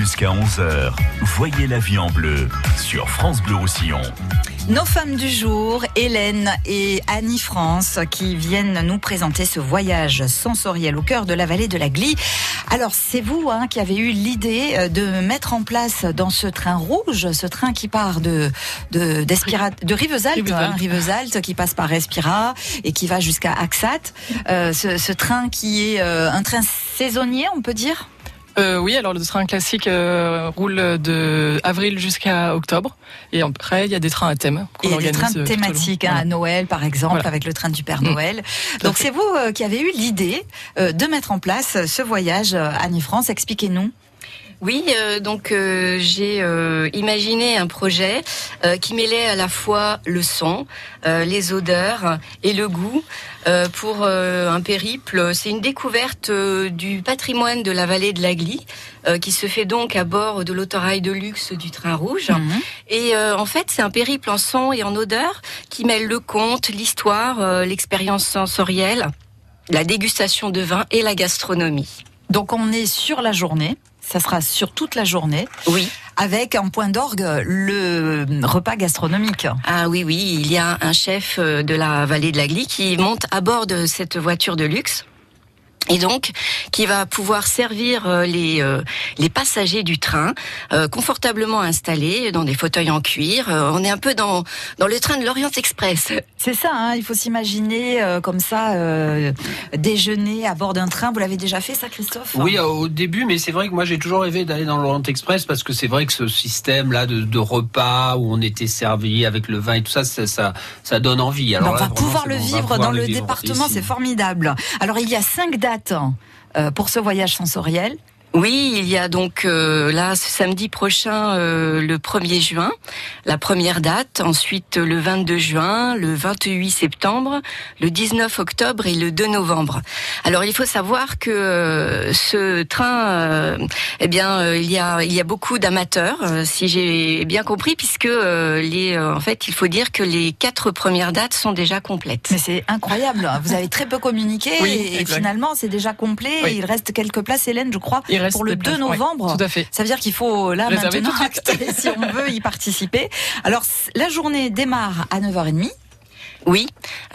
Jusqu'à 11h, voyez la vie en bleu sur France Bleu Roussillon. Nos femmes du jour, Hélène et Annie France, qui viennent nous présenter ce voyage sensoriel au cœur de la vallée de la Glie. Alors, c'est vous hein, qui avez eu l'idée euh, de mettre en place dans ce train rouge, ce train qui part de de, de Rivesaltes, hein, Rivesaltes, qui passe par Respira et qui va jusqu'à Axat. Euh, ce, ce, train qui est euh, un train saisonnier, on peut dire? Euh, oui, alors le train classique euh, roule de avril jusqu'à octobre. Et après, il y a des trains à thème. Et des trains euh, thématiques, hein, à Noël par exemple, avec le train du Père. Noël. Donc c'est vous qui avez eu l'idée de mettre en place ce voyage Annie-France. Expliquez-nous. Oui, euh, donc euh, j'ai euh, imaginé un projet qui mêlait à la fois le son, les odeurs et le goût pour un périple. C'est une découverte du patrimoine de la vallée de la Glie qui se fait donc à bord de l'autorail de luxe du train rouge. Mhm. Et en fait, c'est un périple en son et en odeur qui mêle le conte, l'histoire, l'expérience sensorielle, la dégustation de vin et la gastronomie. Donc on est sur la journée ça sera sur toute la journée. Oui. Avec en point d'orgue le repas gastronomique. Ah oui, oui, il y a un chef euh, de la vallée de la Glie qui monte à bord de cette voiture de luxe et donc qui va pouvoir servir euh, les euh, les passagers du train euh, confortablement installés dans des fauteuils en cuir. on est un peu dans dans le train de l'Orient Express. C'est ça, hein, il faut s'imaginer comme ça déjeuner à bord d'un train. Vous l'avez déjà fait ça, Christophe? Oui, au début, mais c'est vrai que moi j'ai toujours rêvé d'aller dans l'Orient Express parce que c'est vrai que ce système là de, de, repas où on était servi avec le vin et tout ça, ça ça, ça donne envie. Alors on va pouvoir le vivre dans le département, c'est formidable. Alors il y a cinq dates euh, pour ce voyage sensoriel oui, il y a donc euh, là ce samedi prochain euh, le 1er juin, la première date, ensuite le 22 juin, le 28 septembre, le 19 octobre et le 2 novembre. Alors il faut savoir que euh, ce train eh bien il y a il y a beaucoup d'amateurs si j'ai bien compris puisque les en fait, il faut dire que les quatre premières dates sont déjà complètes. Mais c'est incroyable, vous avez très peu communiqué et, finalement c'est déjà complet, il reste quelques places Hélène, je crois pour le 2 novembre. tout à fait. Ça veut dire qu'il faut là maintenant si on veut y participer. Alors la journée démarre à 9h30. Oui,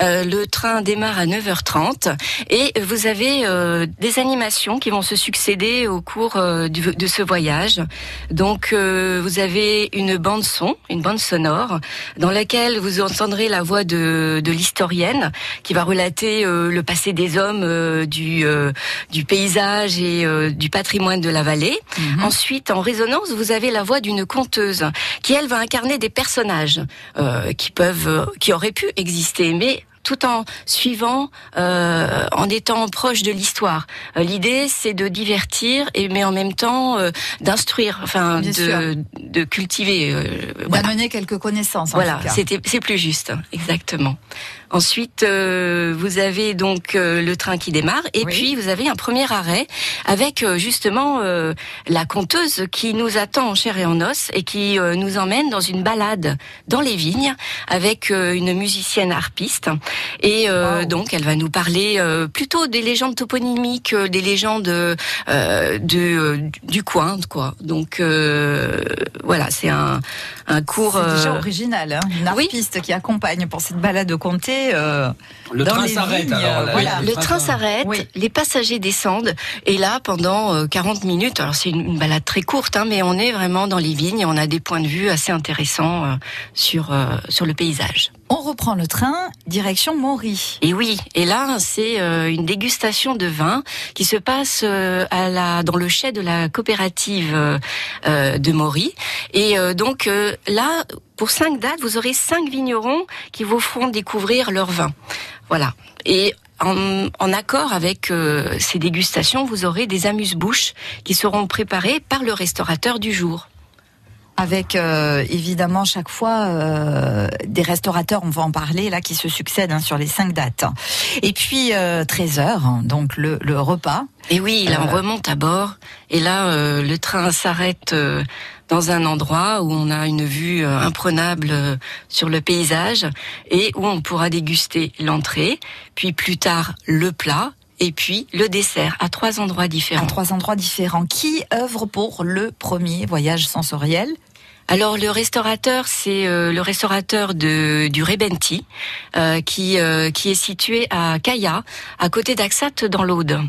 euh, le train démarre à 9h30 et vous avez euh, des animations qui vont se succéder au cours euh, de ce voyage. Donc vous avez une bande son, une bande sonore, dans laquelle vous entendrez la voix de, de l'historienne qui va relater le passé des hommes, du, du paysage et du patrimoine de la vallée. Mhm. Ensuite, en résonance, vous avez la voix d'une conteuse qui, elle, va incarner des personnages qui peuvent, qui auraient pu exister mais tout en suivant, euh, en étant proche de l'histoire. Euh, l'idée, c'est de divertir, et mais en même temps euh, d'instruire, enfin de, de, cultiver, d'amener quelques connaissances. voilà, c'est plus juste, exactement. Ensuite, euh, vous avez donc euh, le train qui démarre et puis vous avez un premier arrêt avec euh, justement la conteuse qui nous attend en chair et en os et qui nous emmène dans une balade dans les vignes avec une musicienne harpiste. Et donc, elle va nous parler plutôt des légendes toponymiques, des légendes de, du coin, quoi. Donc voilà, c'est un, un cours. C'est déjà original, hein une harpiste qui accompagne pour cette balade de comté euh, le train s'arrête. le train s'arrête, les passagers descendent et là pendant 40 euh, minutes. Alors c'est une, balade très courte, hein, mais on est vraiment dans les vignes et on a des points de vue assez intéressants euh, sur sur le paysage. On reprend le train, direction Maury. Et oui, et là c'est une dégustation de vin qui se passe à la dans le chai de la coopérative de Maury. Et donc là, pour cinq dates, vous aurez cinq vignerons qui vous feront découvrir leur vin. Voilà. Et en, accord avec euh, ces dégustations, vous aurez des amuse-bouches qui seront préparées par le restaurateur du jour avec euh, évidemment chaque fois euh, des restaurateurs, on va en parler là, qui se succèdent hein, sur les cinq dates. Et puis 13 heures, hein, donc le, le, repas. Et oui, là on remonte à bord, et là le train s'arrête dans un endroit où on a une vue euh, imprenable euh, sur le paysage et où on pourra déguster l'entrée, puis plus tard le plat et puis le dessert à trois endroits différents. À trois endroits différents. Qui œuvre pour le premier voyage sensoriel? Alors le restaurateur, c'est euh, le restaurateur de, du Rebenti, euh, qui, euh, qui est situé à Kaya, à côté d'Axat dans l'Aude.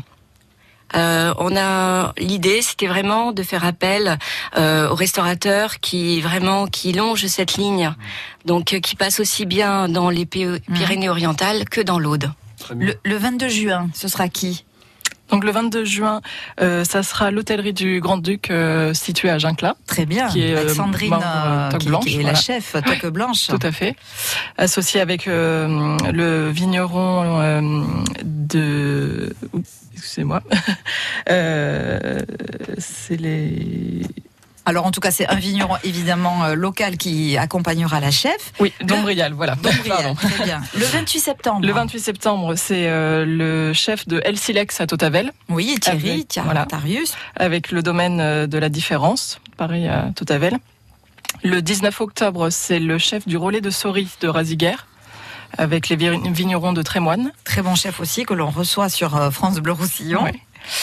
on a l'idée, c'était vraiment de faire appel aux restaurateurs qui vraiment qui longent cette ligne, donc qui passe aussi bien dans les mmh. Pyrénées-Orientales que dans l'Aude. Le, le 22 juin, ce sera qui donc le 22 juin, euh, ça sera l'hôtellerie du Grand-Duc euh, située à Gincla. Très bien. Qui est avec Sandrine, euh, qui, blanche, qui, est la chef Toque Blanche. Tout à fait. Associée avec le vigneron de... Excusez-moi. c'est les... Alors en tout cas, c'est un vigneron évidemment euh, local qui accompagnera la chef. Oui, Dombrial, voilà. Dombrial, très bien. Le 28 septembre. Le 28 septembre, c'est euh, le chef de El Silex à Totavel. Oui, Thierry, Thierry voilà, Tarius. Avec le domaine euh, de la différence, pareil à Totavel. Le 19 octobre, c'est le chef du relais de Sori de Raziguer avec les vignerons de Trémoine. Très bon chef aussi que l'on reçoit sur France Bleu Roussillon.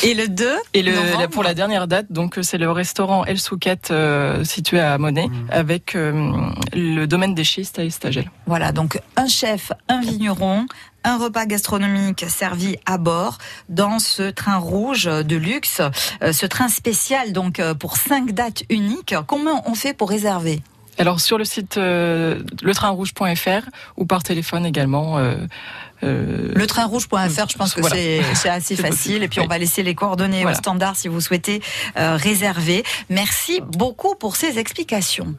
Et le 2 Et le, pour la dernière date, donc c'est le restaurant El Souquette euh, situé à Monet mmh. avec euh, le domaine des schistes à Estagel. Voilà, donc un chef, un vigneron, un repas gastronomique servi à bord dans ce train rouge de luxe, euh, ce train spécial donc pour cinq dates uniques. Comment on fait pour réserver? Alors sur le site euh, letrainrouge.fr ou par téléphone également. Euh, euh, le train rouge.fr, je pense que c'est assez facile. Et puis on va laisser les coordonnées au standard si vous souhaitez réserver. Merci beaucoup pour ces explications.